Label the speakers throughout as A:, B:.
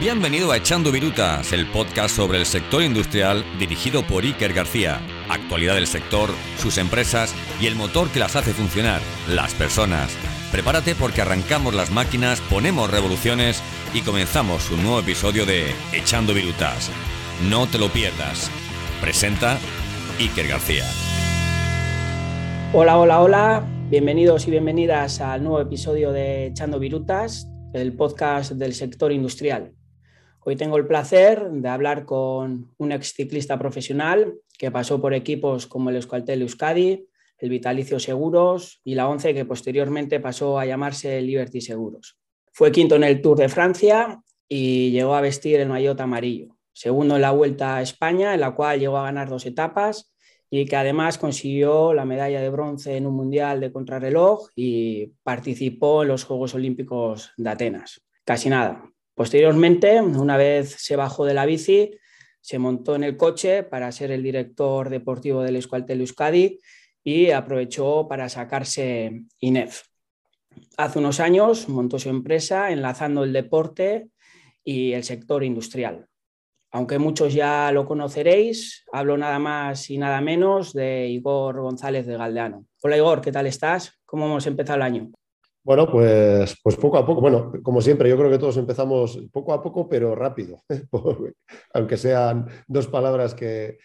A: Bienvenido a Echando Virutas, el podcast sobre el sector industrial dirigido por Iker García. Actualidad del sector, sus empresas y el motor que las hace funcionar, las personas. Prepárate porque arrancamos las máquinas, ponemos revoluciones y comenzamos un nuevo episodio de Echando Virutas. No te lo pierdas. Presenta Iker García.
B: Hola, hola, hola. Bienvenidos y bienvenidas al nuevo episodio de Echando Virutas, el podcast del sector industrial. Hoy tengo el placer de hablar con un ex ciclista profesional que pasó por equipos como el Euskaltel Euskadi, el Vitalicio Seguros y la ONCE que posteriormente pasó a llamarse Liberty Seguros. Fue quinto en el Tour de Francia y llegó a vestir el maillot amarillo. Segundo en la Vuelta a España, en la cual llegó a ganar dos etapas y que además consiguió la medalla de bronce en un mundial de contrarreloj y participó en los Juegos Olímpicos de Atenas. Casi nada, Posteriormente, una vez se bajó de la bici, se montó en el coche para ser el director deportivo del Escualtel Euskadi y aprovechó para sacarse INEF. Hace unos años montó su empresa enlazando el deporte y el sector industrial. Aunque muchos ya lo conoceréis, hablo nada más y nada menos de Igor González de Galdeano. Hola Igor, ¿qué tal estás? ¿Cómo hemos empezado el año?
C: Bueno, pues, pues poco a poco, bueno, como siempre, yo creo que todos empezamos poco a poco, pero rápido, aunque sean dos palabras que,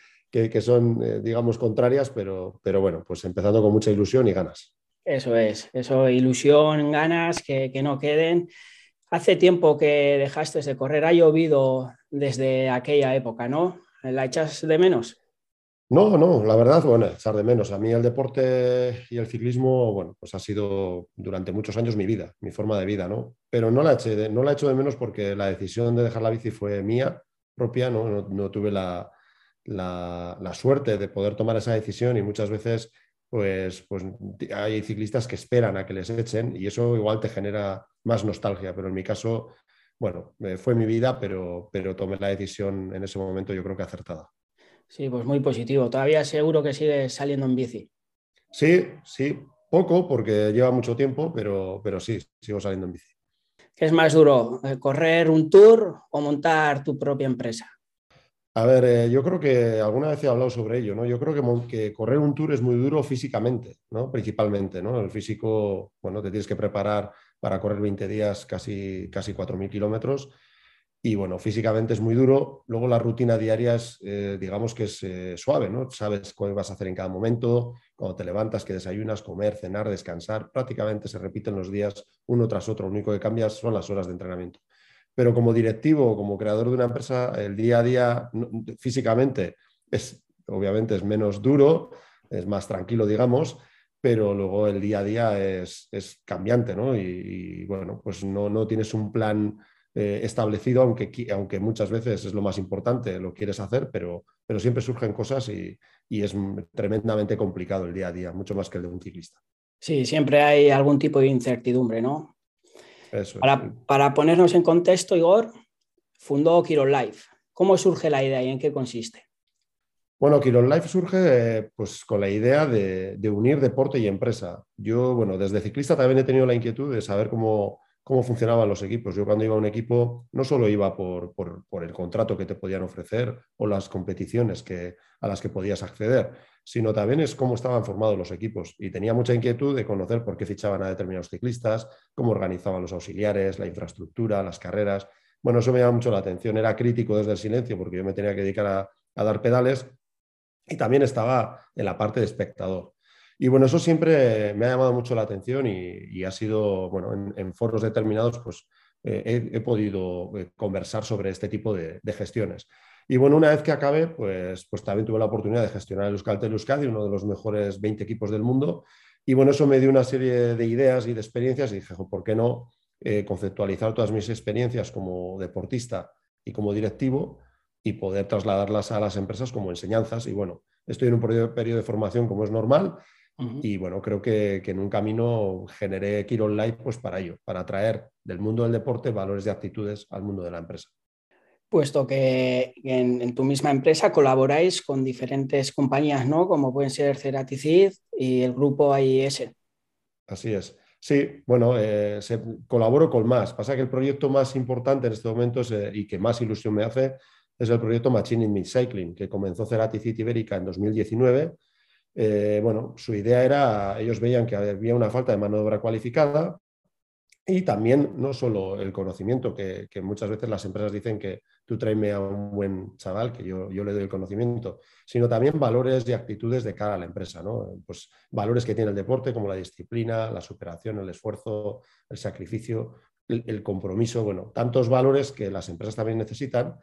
C: son, eh, digamos, contrarias, pero, pero bueno, pues empezando con mucha ilusión y ganas.
B: Eso es, eso, ilusión, ganas, que, que no queden. Hace tiempo que dejaste de correr, ha llovido desde aquella época, ¿no? ¿La echas de menos?
C: No, no, la verdad, bueno, echar de menos. A mí el deporte y el ciclismo, bueno, pues ha sido durante muchos años mi vida, mi forma de vida, ¿no? Pero no la, eché no la echo de menos porque la decisión de dejar la bici fue mía propia, ¿no? No, tuve la, la, suerte de poder tomar esa decisión y muchas veces, pues, pues hay ciclistas que esperan a que les echen y eso igual te genera más nostalgia, pero en mi caso, bueno, eh, fue mi vida, pero, pero tomé la decisión en ese momento yo creo que acertada.
B: Sí, pues muy positivo. Todavía seguro que sigue saliendo en bici.
C: Sí, sí, poco porque lleva mucho tiempo, pero, pero sí, sigo saliendo en bici.
B: ¿Qué es más duro, eh, correr un tour o montar tu propia empresa?
C: A ver, eh, yo creo que alguna vez he hablado sobre ello, ¿no? Yo creo que, que, correr un tour es muy duro físicamente, ¿no? Principalmente, ¿no? El físico, bueno, te tienes que preparar para correr 20 días, casi, casi 4.000 kilómetros y bueno, físicamente es muy duro. Luego la rutina diaria es, eh, digamos que es eh, suave, ¿no? Sabes qué vas a hacer en cada momento, cuando te levantas, que desayunas, comer, cenar, descansar. Prácticamente se repiten los días uno tras otro. Lo único que cambia son las horas de entrenamiento. Pero como directivo, como creador de una empresa, el día a día físicamente es, obviamente, es menos duro, es más tranquilo, digamos, pero luego el día a día es, es cambiante, ¿no? Y, bueno, pues no, no tienes un plan eh, establecido, aunque, aunque muchas veces es lo más importante, lo quieres hacer, pero, pero siempre surgen cosas y, es tremendamente complicado el día a día, mucho más que el de un ciclista.
B: Sí, siempre hay algún tipo de incertidumbre, ¿no? para, para, ponernos en contexto, Igor, fundó Kiron Life. ¿Cómo surge la idea y en qué consiste?
C: Bueno, Kiron Life surge pues, con la idea de, de, unir deporte y empresa. Yo, bueno, desde ciclista también he tenido la inquietud de saber cómo, cómo funcionaban los equipos. Yo cuando iba a un equipo no solo iba por, el contrato que te podían ofrecer o las competiciones a las que podías acceder, sino también es cómo estaban formados los equipos. Y tenía mucha inquietud de conocer por qué fichaban a determinados ciclistas, cómo organizaban los auxiliares, la infraestructura, las carreras. Bueno, eso me llama mucho la atención. Era crítico desde el silencio porque yo me tenía que dedicar a dar pedales y también estaba en la parte de espectador. Y bueno, eso siempre me ha llamado mucho la atención y, ha sido, bueno, en, foros determinados, pues eh, he, podido eh, conversar sobre este tipo de, gestiones. Y bueno, una vez que acabé, pues, pues también tuve la oportunidad de gestionar el Euskaltel Euskadi, uno de los mejores 20 equipos del mundo. Y bueno, eso me dio una serie de ideas y de experiencias y dije, ¿por qué no eh, conceptualizar todas mis experiencias como deportista y como directivo y poder trasladarlas a las empresas como enseñanzas? Y bueno, estoy en un periodo, periodo de formación como es normal y bueno, creo que, en un camino generé Kiron Life pues para ello, para traer del mundo del deporte valores y actitudes al mundo de la empresa.
B: Puesto que en, tu misma empresa colaboráis con diferentes compañías, ¿no? Como pueden ser Ceraticid y el grupo AIS.
C: Así es. Sí, bueno, eh, se, colaboro con más. Pasa que el proyecto más importante en este momento eh, y que más ilusión me hace es el proyecto Machine in Cycling, que comenzó Cerati City Ibérica en 2019. Eh, bueno, su idea era, ellos veían que había una falta de mano de obra cualificada y también no solo el conocimiento, que, muchas veces las empresas dicen que tú tráeme a un buen chaval, que yo, yo, le doy el conocimiento, sino también valores y actitudes de cara a la empresa. ¿no? Pues valores que tiene el deporte, como la disciplina, la superación, el esfuerzo, el sacrificio, el, compromiso, bueno, tantos valores que las empresas también necesitan.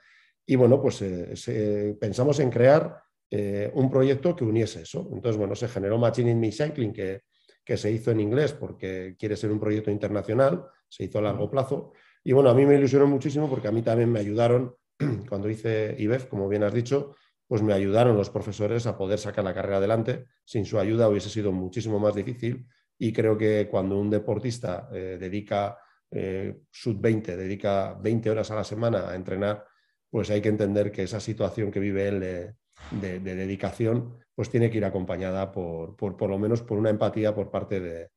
C: Y bueno, pues eh, pensamos en crear eh, un proyecto que uniese eso. Entonces, bueno, se generó Machine in Me Cycling, que que se hizo en inglés porque quiere ser un proyecto internacional, se hizo a largo plazo. Y bueno, a mí me ilusionó muchísimo porque a mí también me ayudaron, cuando hice IBEF, como bien has dicho, pues me ayudaron los profesores a poder sacar la carrera adelante. Sin su ayuda hubiese sido muchísimo más difícil y creo que cuando un deportista eh, dedica eh, sub-20, dedica 20 horas a la semana a entrenar, pues hay que entender que esa situación que vive él de dedicación pues tiene que ir acompañada por, por, lo menos por una empatía por parte de,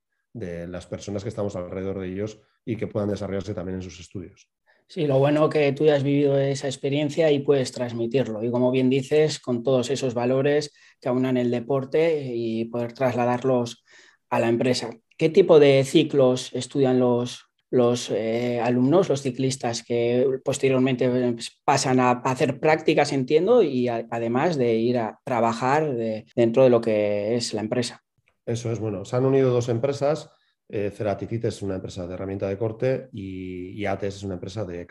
C: las personas que estamos alrededor de ellos y que puedan desarrollarse también en sus estudios.
B: Sí, lo bueno que tú ya has vivido esa experiencia y puedes transmitirlo. Y como bien dices, con todos esos valores que aunan el deporte y poder trasladarlos a la empresa. ¿Qué tipo de ciclos estudian los, los eh, alumnos, los ciclistas que posteriormente pues, pasan a, hacer prácticas, entiendo, y además de ir a trabajar dentro de lo que es la empresa.
C: Eso es bueno. Se han unido dos empresas. Eh, Ceraticit es una empresa de herramienta de corte y, ATES es una empresa de.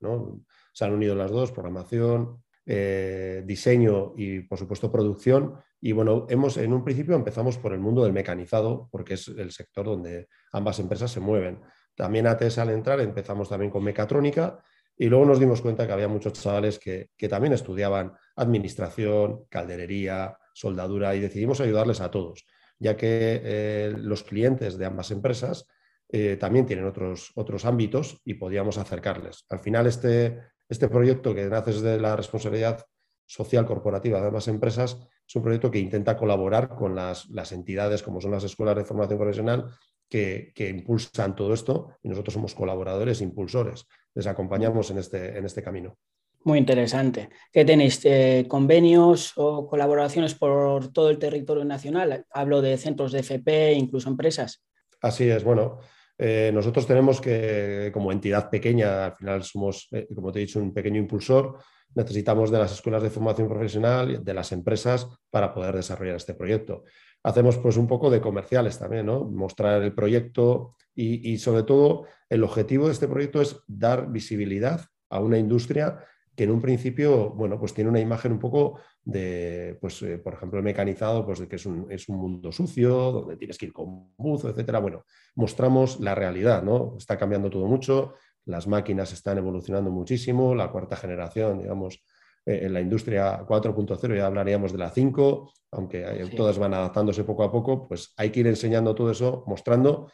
C: ¿no? Se han unido las dos, programación, eh, diseño y, por supuesto, producción. Y bueno, hemos, en un principio empezamos por el mundo del mecanizado, porque es el sector donde ambas empresas se mueven. También ATS al entrar empezamos también con mecatrónica y luego nos dimos cuenta que había muchos chavales que, también estudiaban administración, calderería, soldadura y decidimos ayudarles a todos, ya que eh, los clientes de ambas empresas eh, también tienen otros, otros ámbitos y podíamos acercarles. Al final este, este proyecto que nace desde la responsabilidad social corporativa de ambas empresas es un proyecto que intenta colaborar con las, las entidades como son las escuelas de formación profesional que, impulsan todo esto y nosotros somos colaboradores, impulsores. Les acompañamos en este, en este camino.
B: Muy interesante. ¿Qué tenéis? Eh, ¿Convenios o colaboraciones por todo el territorio nacional? Hablo de centros de FP, incluso empresas.
C: Así es, bueno. Eh, nosotros tenemos que, como entidad pequeña, al final somos, eh, como te he dicho, un pequeño impulsor, necesitamos de las escuelas de formación profesional, de las empresas, para poder desarrollar este proyecto hacemos pues un poco de comerciales también, ¿no? Mostrar el proyecto y, sobre todo el objetivo de este proyecto es dar visibilidad a una industria que en un principio, bueno, pues tiene una imagen un poco de, pues, eh, por ejemplo, el mecanizado, pues de que es un, es un, mundo sucio, donde tienes que ir con buzo, etcétera. Bueno, mostramos la realidad, ¿no? Está cambiando todo mucho, las máquinas están evolucionando muchísimo, la cuarta generación, digamos, en la industria 4.0 ya hablaríamos de la 5, aunque todas van adaptándose poco a poco, pues hay que ir enseñando todo eso, mostrando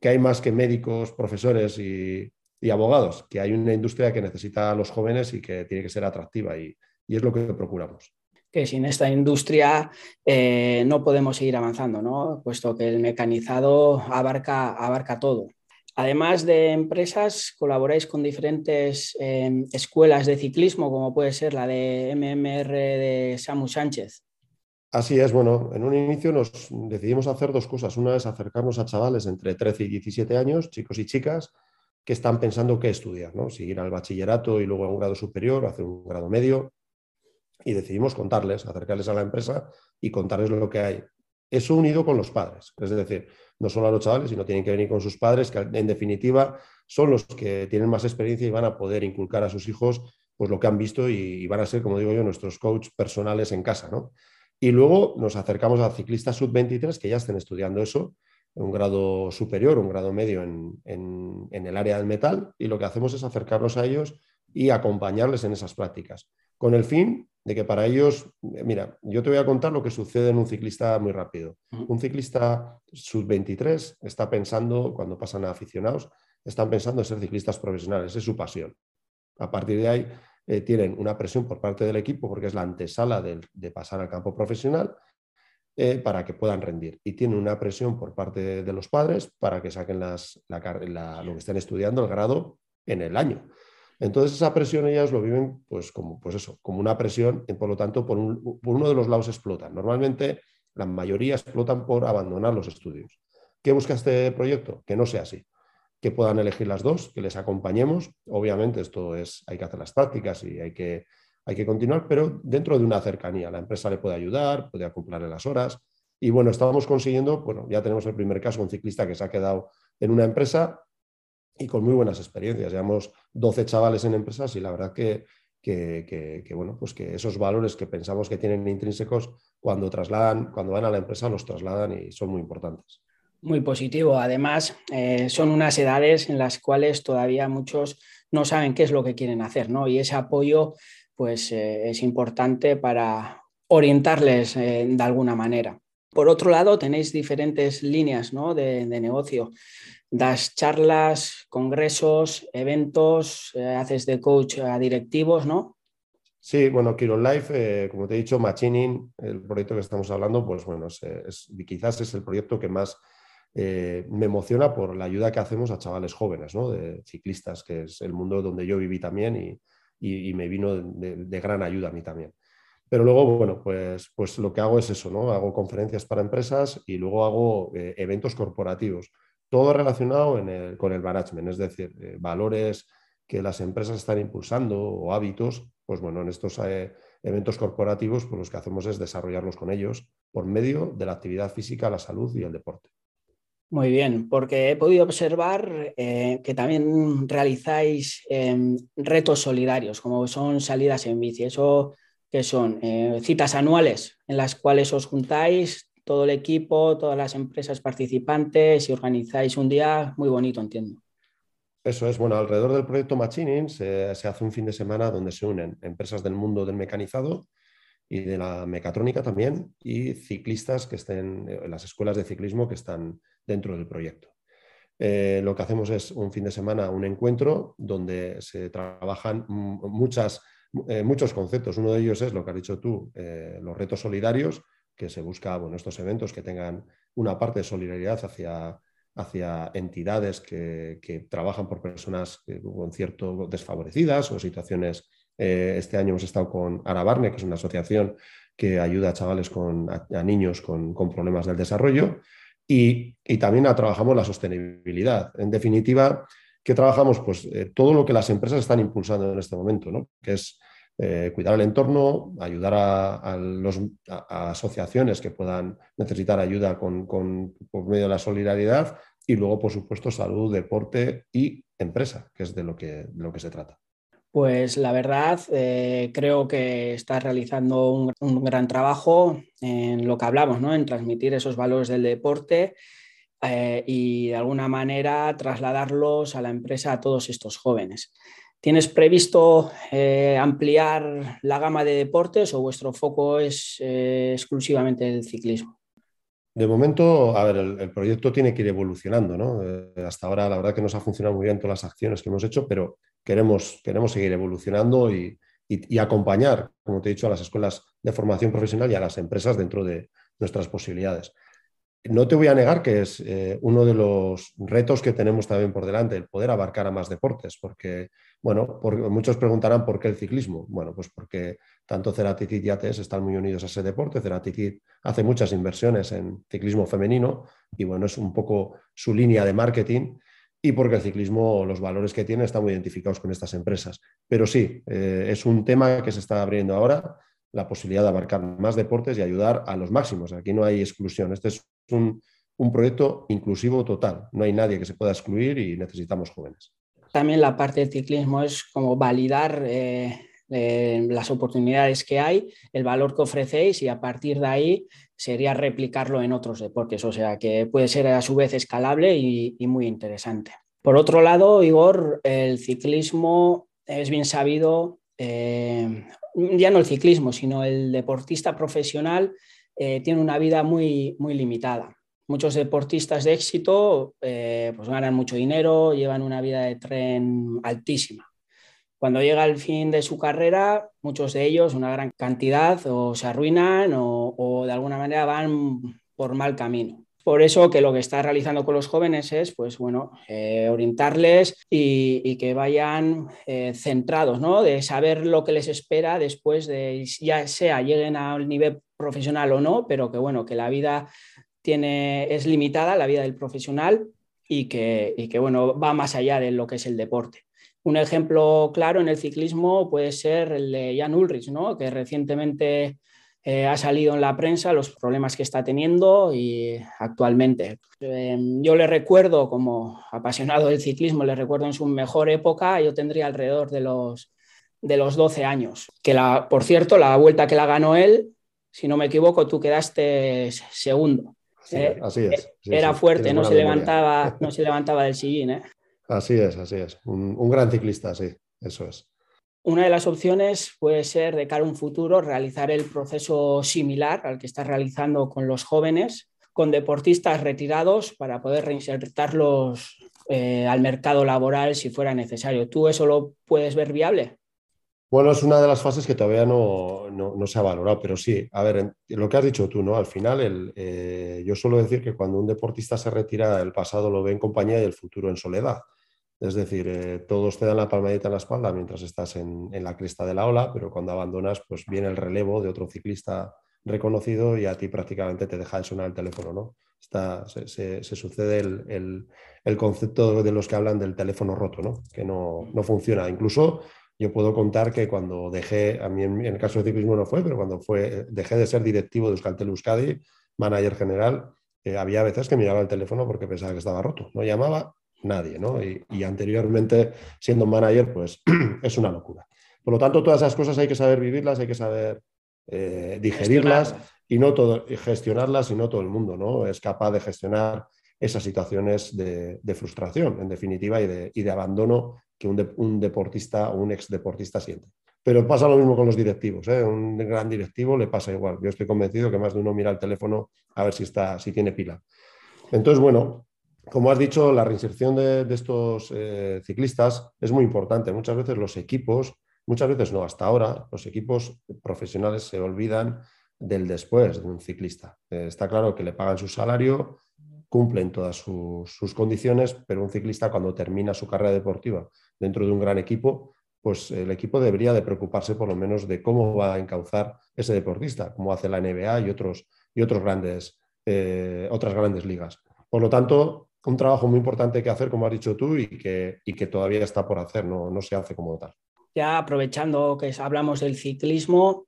C: que hay más que médicos, profesores y, abogados, que hay una industria que necesita a los jóvenes y que tiene que ser atractiva y, es lo que procuramos
B: que sin esta industria eh, no podemos seguir avanzando, ¿no? puesto que el mecanizado abarca, abarca todo. Además de empresas, colaboráis con diferentes em, escuelas de ciclismo, como puede ser la de MMR de Samu Sánchez.
C: Así es, bueno, en un inicio nos decidimos hacer dos cosas. Una es acercarnos a chavales entre 13 y 17 años, chicos y chicas, que están pensando qué estudiar, ¿no? Si ir al bachillerato y luego a un grado superior, hacer un grado medio. Y decidimos contarles, acercarles a la empresa y contarles lo que hay. Eso unido con los padres, es decir, no solo a los chavales, sino tienen que venir con sus padres, que en definitiva son los que tienen más experiencia y van a poder inculcar a sus hijos pues, lo que han visto y, van a ser, como digo yo, nuestros coaches personales en casa. ¿no? Y luego nos acercamos a ciclistas sub-23 que ya estén estudiando eso, un grado superior, un grado medio en, en el área del metal, y lo que hacemos es acercarnos a ellos y acompañarles en esas prácticas, con el fin de que para ellos, eh, mira, yo te voy a contar lo que sucede en un ciclista muy rápido. Un ciclista sub-23 está pensando, cuando pasan a aficionados, están pensando en ser ciclistas profesionales, es su pasión. A partir de ahí eh, tienen una presión por parte del equipo porque es la antesala de, pasar al campo profesional eh, para que puedan rendir. Y tienen una presión por parte de los padres para que saquen las, lo que estén estudiando, el grado, en el año. Entonces esa presión ellas lo viven pues como, pues eso, como una presión y por lo tanto por, por uno de los lados explotan. Normalmente la mayoría explotan por abandonar los estudios. ¿Qué busca este proyecto? Que no sea así que puedan elegir las dos, que les acompañemos. Obviamente esto es, hay que hacer las prácticas y hay que, hay que continuar, pero dentro de una cercanía. La empresa le puede ayudar, puede acoplarle las horas. Y bueno, estamos consiguiendo, bueno, ya tenemos el primer caso, un ciclista que se ha quedado en una empresa y con muy buenas experiencias. Llevamos 12 chavales en empresas y la verdad que, que, bueno, pues que esos valores que pensamos que tienen intrínsecos, cuando trasladan, cuando van a la empresa, los trasladan y son muy importantes.
B: Muy positivo. Además, eh, son unas edades en las cuales todavía muchos no saben qué es lo que quieren hacer, ¿no? Y ese apoyo, pues, eh, es importante para orientarles eh, de alguna manera. Por otro lado, tenéis diferentes líneas de, negocio. Das charlas, congresos, eventos, haces de coach a directivos, ¿no?
C: Sí, bueno, Kiron Life, como te he dicho, Machining, el proyecto que estamos hablando, pues bueno, quizás es el proyecto que más eh, me emociona por la ayuda que hacemos a chavales jóvenes, ¿no? de ciclistas, que es el mundo donde yo viví también y, me vino de, gran ayuda a mí también. Pero luego, bueno, pues, pues lo que hago es eso, ¿no? Hago conferencias para empresas y luego hago eh, eventos corporativos, todo relacionado con el management, es decir, eh, valores que las empresas están impulsando o hábitos, pues bueno, en estos eventos corporativos, pues lo que hacemos es desarrollarlos con ellos por medio de la actividad física, la salud y el deporte.
B: Muy bien, porque he podido observar eh, que también realizáis em, retos solidarios, como son salidas en bici. ¿Eso qué son? Eh, citas anuales en las cuales os juntáis todo el equipo, todas las empresas participantes y organizáis un día muy bonito, entiendo.
C: Eso es, bueno, alrededor del proyecto Machining se, hace un fin de semana donde se unen empresas del mundo del mecanizado y de la mecatrónica también y ciclistas que estén en las escuelas de ciclismo que están dentro del proyecto. Eh, lo que hacemos es un fin de semana, un encuentro donde se trabajan muchas, eh, muchos conceptos. Uno de ellos es lo que has dicho tú, eh, los retos solidarios, que se busca bueno, estos eventos que tengan una parte de solidaridad hacia, hacia entidades que, que trabajan por personas con cierto desfavorecidas o situaciones. este año hemos estado con Arabarne, que es una asociación que ayuda a chavales con, a, niños con, con problemas del desarrollo. Y, también trabajamos la sostenibilidad. En definitiva, ¿qué trabajamos? Pues eh, todo lo que las empresas están impulsando en este momento, ¿no? que es eh, cuidar el entorno, ayudar a, los, asociaciones que puedan necesitar ayuda con, por medio de la solidaridad y luego, por supuesto, salud, deporte y empresa, que es de lo que, lo que se trata.
B: Pues la verdad, eh, creo que estás realizando un, gran trabajo en lo que hablamos, ¿no? en transmitir esos valores del deporte eh, y de alguna manera trasladarlos a la empresa a todos estos jóvenes. ¿Tienes previsto eh, ampliar la gama de deportes o vuestro foco es exclusivamente el ciclismo?
C: De momento, a ver, el, proyecto tiene que ir evolucionando, ¿no? hasta ahora la verdad que nos ha funcionado muy bien todas las acciones que hemos hecho, pero queremos, queremos seguir evolucionando y, acompañar, como te he dicho, a las escuelas de formación profesional y a las empresas dentro de nuestras posibilidades. No te voy a negar que es eh, uno de los retos que tenemos también por delante, el poder abarcar a más deportes, porque, bueno, muchos preguntarán por qué el ciclismo. Bueno, pues porque tanto Ceraticid y ATS están muy unidos a ese deporte. Ceraticid hace muchas inversiones en ciclismo femenino y, bueno, es un poco su línea de marketing y porque el ciclismo, los valores que tiene están muy identificados con estas empresas. Pero sí, eh, es un tema que se está abriendo ahora, la posibilidad de abarcar más deportes y ayudar a los máximos. Aquí no hay exclusión. Este es un, proyecto inclusivo total. No hay nadie que se pueda excluir y necesitamos jóvenes.
B: También la parte del ciclismo es como validar eh, eh, las oportunidades que hay, el valor que ofrecéis y a partir de ahí sería replicarlo en otros deportes. O sea que puede ser a su vez escalable y, muy interesante. Por otro lado, Igor, el ciclismo es bien sabido, eh, ya no el ciclismo, sino el deportista profesional eh, tiene una vida muy, muy limitada. Muchos deportistas de éxito pues ganan mucho dinero, llevan una vida de tren altísima Cuando llega el fin de su carrera, muchos de ellos, una gran cantidad, o se arruinan o, de alguna manera van por mal camino. Por eso que lo que está realizando con los jóvenes es, pues bueno, eh, orientarles y, que vayan eh, centrados, ¿no? De saber lo que les espera después de, ya sea lleguen al nivel profesional o no, pero que bueno, que la vida tiene, es limitada, la vida del profesional, y que, y que bueno, va más allá de lo que es el deporte. Un ejemplo claro en el ciclismo puede ser el de Jan Ulrich, ¿no? que recientemente eh, ha salido en la prensa los problemas que está teniendo y actualmente. Em, yo le recuerdo como apasionado del ciclismo, le recuerdo en su mejor época, yo tendría alrededor de los, de los 12 años. Que la, por cierto, la vuelta que la ganó él, si no me equivoco, tú quedaste segundo.
C: así es.
B: Eh, era fuerte, no se, levantaba, no se levantaba del sillín. ¿eh?
C: Así es, así es. Un, gran ciclista, sí, eso es.
B: Una de las opciones puede ser, de cara a un futuro, realizar el proceso similar al que está realizando con los jóvenes, con deportistas retirados para poder reinsertarlos eh, al mercado laboral si fuera necesario. ¿Tú eso lo puedes ver viable?
C: Bueno, es una de las fases que todavía no, no, se ha valorado, pero sí, a ver, lo que has dicho tú, ¿no? Al final, eh, yo suelo decir que cuando un deportista se retira, el pasado lo ve en compañía y el futuro en soledad. Es decir, eh, todos te dan la palmadita en la espalda mientras estás en, la cresta de la ola, pero cuando abandonas, pues viene el relevo de otro ciclista reconocido y a ti prácticamente te deja de sonar el teléfono, ¿no? Se, sucede el, concepto de los que hablan del teléfono roto, ¿no? Que no, funciona. Incluso yo puedo contar que cuando dejé, a mí en, el caso del ciclismo no fue, pero cuando fue, dejé de ser directivo de Euskaltel Euskadi, manager general, eh, había veces que miraba el teléfono porque pensaba que estaba roto. No llamaba nadie, ¿no? Y, anteriormente, siendo manager, pues es una locura. Por lo tanto, todas esas cosas hay que saber vivirlas, hay que saber eh, digerirlas y no todo, gestionarlas y no todo el mundo, ¿no? Es capaz de gestionar esas situaciones de, frustración, en definitiva, y de, abandono que un, deportista o un ex deportista siente. Pero pasa lo mismo con los directivos. ¿eh? Un gran directivo le pasa igual. Yo estoy convencido que más de uno mira el teléfono a ver si, está, si tiene pila. Entonces, bueno, como has dicho, la reinserción de, estos eh, ciclistas es muy importante. Muchas veces los equipos, muchas veces no, hasta ahora, los equipos profesionales se olvidan del después de un ciclista. Eh, está claro que le pagan su salario, cumplen todas sus, condiciones, pero un ciclista cuando termina su carrera deportiva dentro de un gran equipo, pues el equipo debería de preocuparse por lo menos de cómo va a encauzar ese deportista, como hace la NBA y, otros, y otros grandes, eh, otras grandes ligas. Por lo tanto, un trabajo muy importante que hacer, como has dicho tú, y que, que todavía está por hacer, no, no, se hace como tal.
B: Ya aprovechando que hablamos del ciclismo,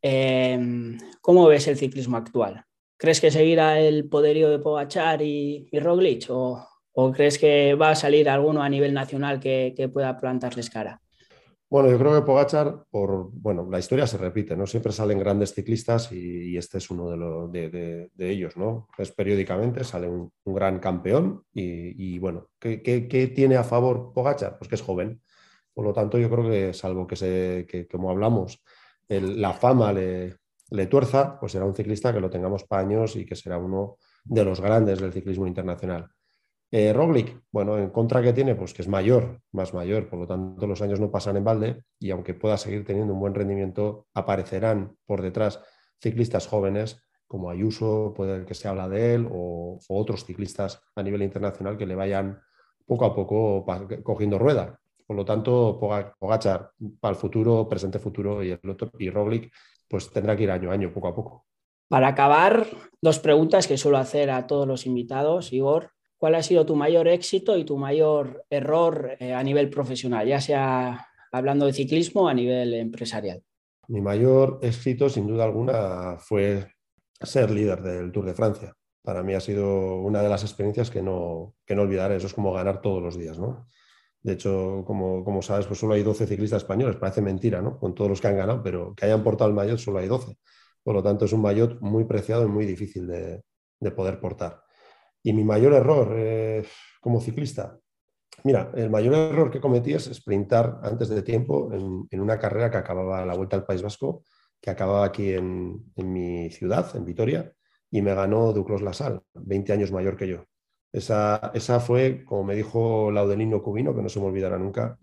B: em, ¿cómo ves el ciclismo actual? ¿Crees que seguirá el poderío de Pogachar y, y Roglic o, crees que va a salir alguno a nivel nacional que, que pueda plantarles cara?
C: Bueno, yo creo que Pogachar, por, bueno, la historia se repite, ¿no? Siempre salen grandes ciclistas y, este es uno de, los, de, ellos, ¿no? Es periódicamente sale un, gran campeón y, bueno, ¿qué, tiene a favor Pogachar? Pues que es joven. Por lo tanto, yo creo que salvo que, se, que como hablamos, la fama le, le tuerza, pues será un ciclista que lo tengamos para años y que será uno de los grandes del ciclismo internacional. Eh, Roglic, bueno, en contra que tiene, pues que es mayor, más mayor, por lo tanto los años no pasan en balde y aunque pueda seguir teniendo un buen rendimiento, aparecerán por detrás ciclistas jóvenes como Ayuso, puede que se habla de él, o, otros ciclistas a nivel internacional que le vayan poco a poco cogiendo rueda. Por lo tanto, Pogachar para el futuro, presente futuro y, el otro, y Roglic, pues tendrá que ir año a año, poco a poco.
B: Para acabar, dos preguntas que suelo hacer a todos los invitados, Igor. ¿Cuál ha sido tu mayor éxito y tu mayor error eh, a nivel profesional, ya sea hablando de ciclismo o a nivel empresarial?
C: Mi mayor éxito, sin duda alguna, fue ser líder del Tour de Francia. Para mí ha sido una de las experiencias que no, que no olvidaré. Eso es como ganar todos los días, ¿no? De hecho, como, como, sabes, pues solo hay 12 ciclistas españoles. Parece mentira, ¿no? Con todos los que han ganado, pero que hayan portado el maillot solo hay 12. Por lo tanto, es un maillot muy preciado y muy difícil de, de poder portar. Y mi mayor error como ciclista, mira, el mayor error que cometí es sprintar antes de tiempo en, una carrera que acababa la Vuelta al País Vasco, que acababa aquí en, mi ciudad, en Vitoria, y me ganó Duclos Lasal, 20 años mayor que yo. Esa, esa fue, como me dijo Laudelino Cubino, que no se me olvidará nunca,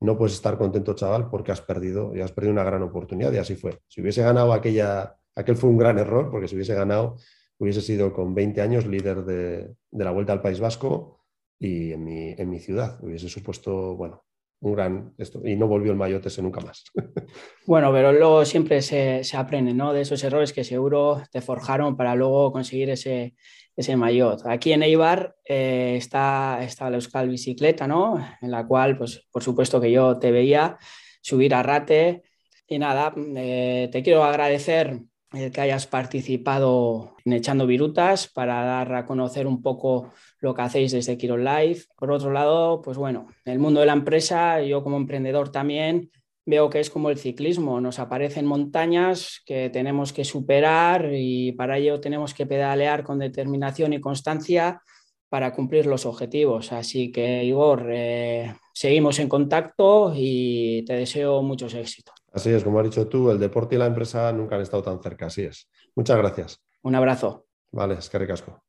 C: no puedes estar contento, chaval, porque has perdido y has perdido una gran oportunidad y así fue. Si hubiese ganado aquella, aquel fue un gran error, porque si hubiese ganado, hubiese sido con 20 años líder de, la Vuelta al País Vasco y en mi, ciudad. Hubiese supuesto, bueno, un gran. Y no volvió el mayote nunca más.
B: Bueno, pero luego siempre se, se, aprende, ¿no? De esos errores que seguro te forjaron para luego conseguir ese, ese maillot. Aquí en Eibar eh, está, está la Euskal Bicicleta, ¿no? En la cual, pues, por supuesto que yo te veía subir a Rate. Y nada, eh, te quiero agradecer el que hayas participado en Echando Virutas para dar a conocer un poco lo que hacéis desde Kiro Life. Por otro lado, pues bueno, el mundo de la empresa, yo como emprendedor también veo que es como el ciclismo, nos aparecen montañas que tenemos que superar y para ello tenemos que pedalear con determinación y constancia para cumplir los objetivos. Así que, Igor, eh, seguimos en contacto y te deseo muchos éxitos.
C: Así es, como has dicho tú, el deporte y la empresa nunca han estado tan cerca, así es. Muchas gracias.
B: Un abrazo.
C: Vale, es que ricasco.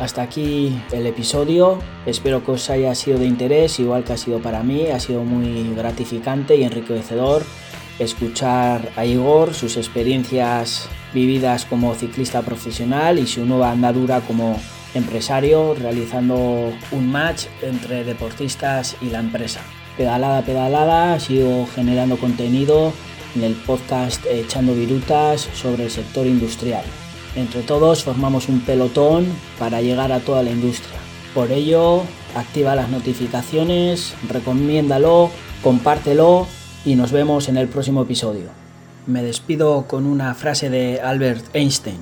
B: Hasta aquí el episodio. Espero que os haya sido de interés, igual que ha sido para mí. Ha sido muy gratificante y enriquecedor escuchar a Igor, sus experiencias vividas como ciclista profesional y su nueva andadura como empresario, realizando un match entre deportistas y la empresa. Pedalada pedalada, ha sido generando contenido en el podcast Echando Virutas sobre el sector industrial. Entre todos formamos un pelotón para llegar a toda la industria. Por ello, activa las notificaciones, recomiéndalo, compártelo y nos vemos en el próximo episodio. Me despido con una frase de Albert Einstein.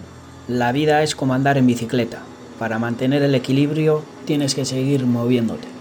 B: La vida es como andar en bicicleta. Para mantener el equilibrio tienes que seguir moviéndote.